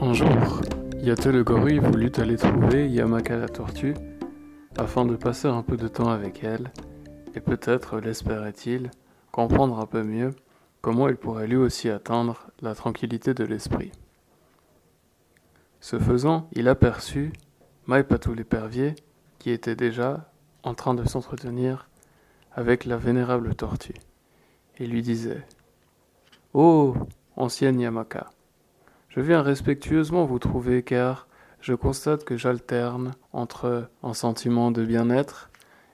Un jour, Yate voulut aller trouver Yamaka la tortue afin de passer un peu de temps avec elle et peut-être, l'espérait-il, comprendre un peu mieux comment il pourrait lui aussi atteindre la tranquillité de l'esprit. Ce faisant, il aperçut Maipatou l'épervier qui était déjà en train de s'entretenir avec la vénérable tortue et lui disait Oh, ancienne Yamaka, je viens respectueusement vous trouver car je constate que j'alterne entre un sentiment de bien-être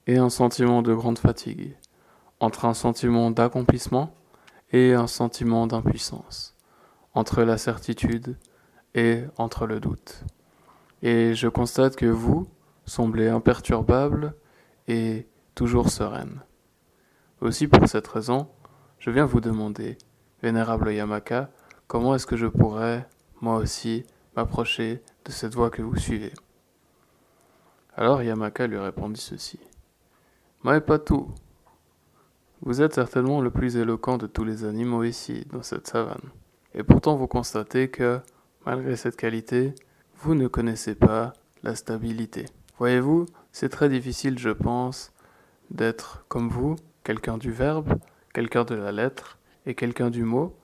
et un sentiment de grande fatigue, entre un sentiment d'accomplissement et un sentiment d'impuissance, entre la certitude et entre le doute. Et je constate que vous semblez imperturbable et toujours sereine. Aussi pour cette raison, je viens vous demander, vénérable Yamaka, comment est-ce que je pourrais, moi aussi, m'approcher de cette voie que vous suivez? Alors Yamaka lui répondit ceci. tout. vous êtes certainement le plus éloquent de tous les animaux ici, dans cette savane. Et pourtant vous constatez que, malgré cette qualité, vous ne connaissez pas la stabilité. Voyez-vous, c'est très difficile, je pense, d'être comme vous, quelqu'un du verbe, quelqu'un de la lettre et quelqu'un du mot,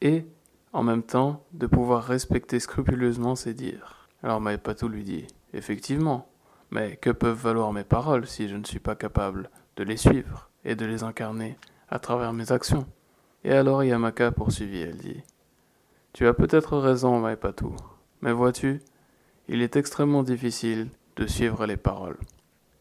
et en même temps de pouvoir respecter scrupuleusement ses dires. Alors Maëpatou lui dit Effectivement, mais que peuvent valoir mes paroles si je ne suis pas capable de les suivre et de les incarner à travers mes actions? Et alors Yamaka poursuivit, elle dit. Tu as peut-être raison, Maëpatou, mais vois-tu, il est extrêmement difficile de suivre les paroles.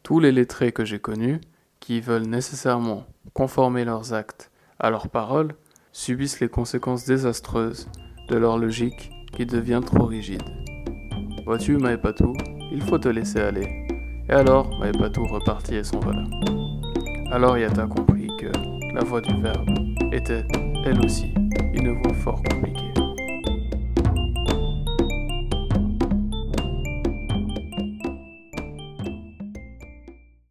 Tous les lettrés que j'ai connus, qui veulent nécessairement conformer leurs actes à leurs paroles, subissent les conséquences désastreuses de leur logique qui devient trop rigide. Vois-tu, Maëpatou, il faut te laisser aller. Et alors, Maëpatou repartit et s'envola. Alors Yata comprit que la voix du Verbe était, elle aussi, une voix forte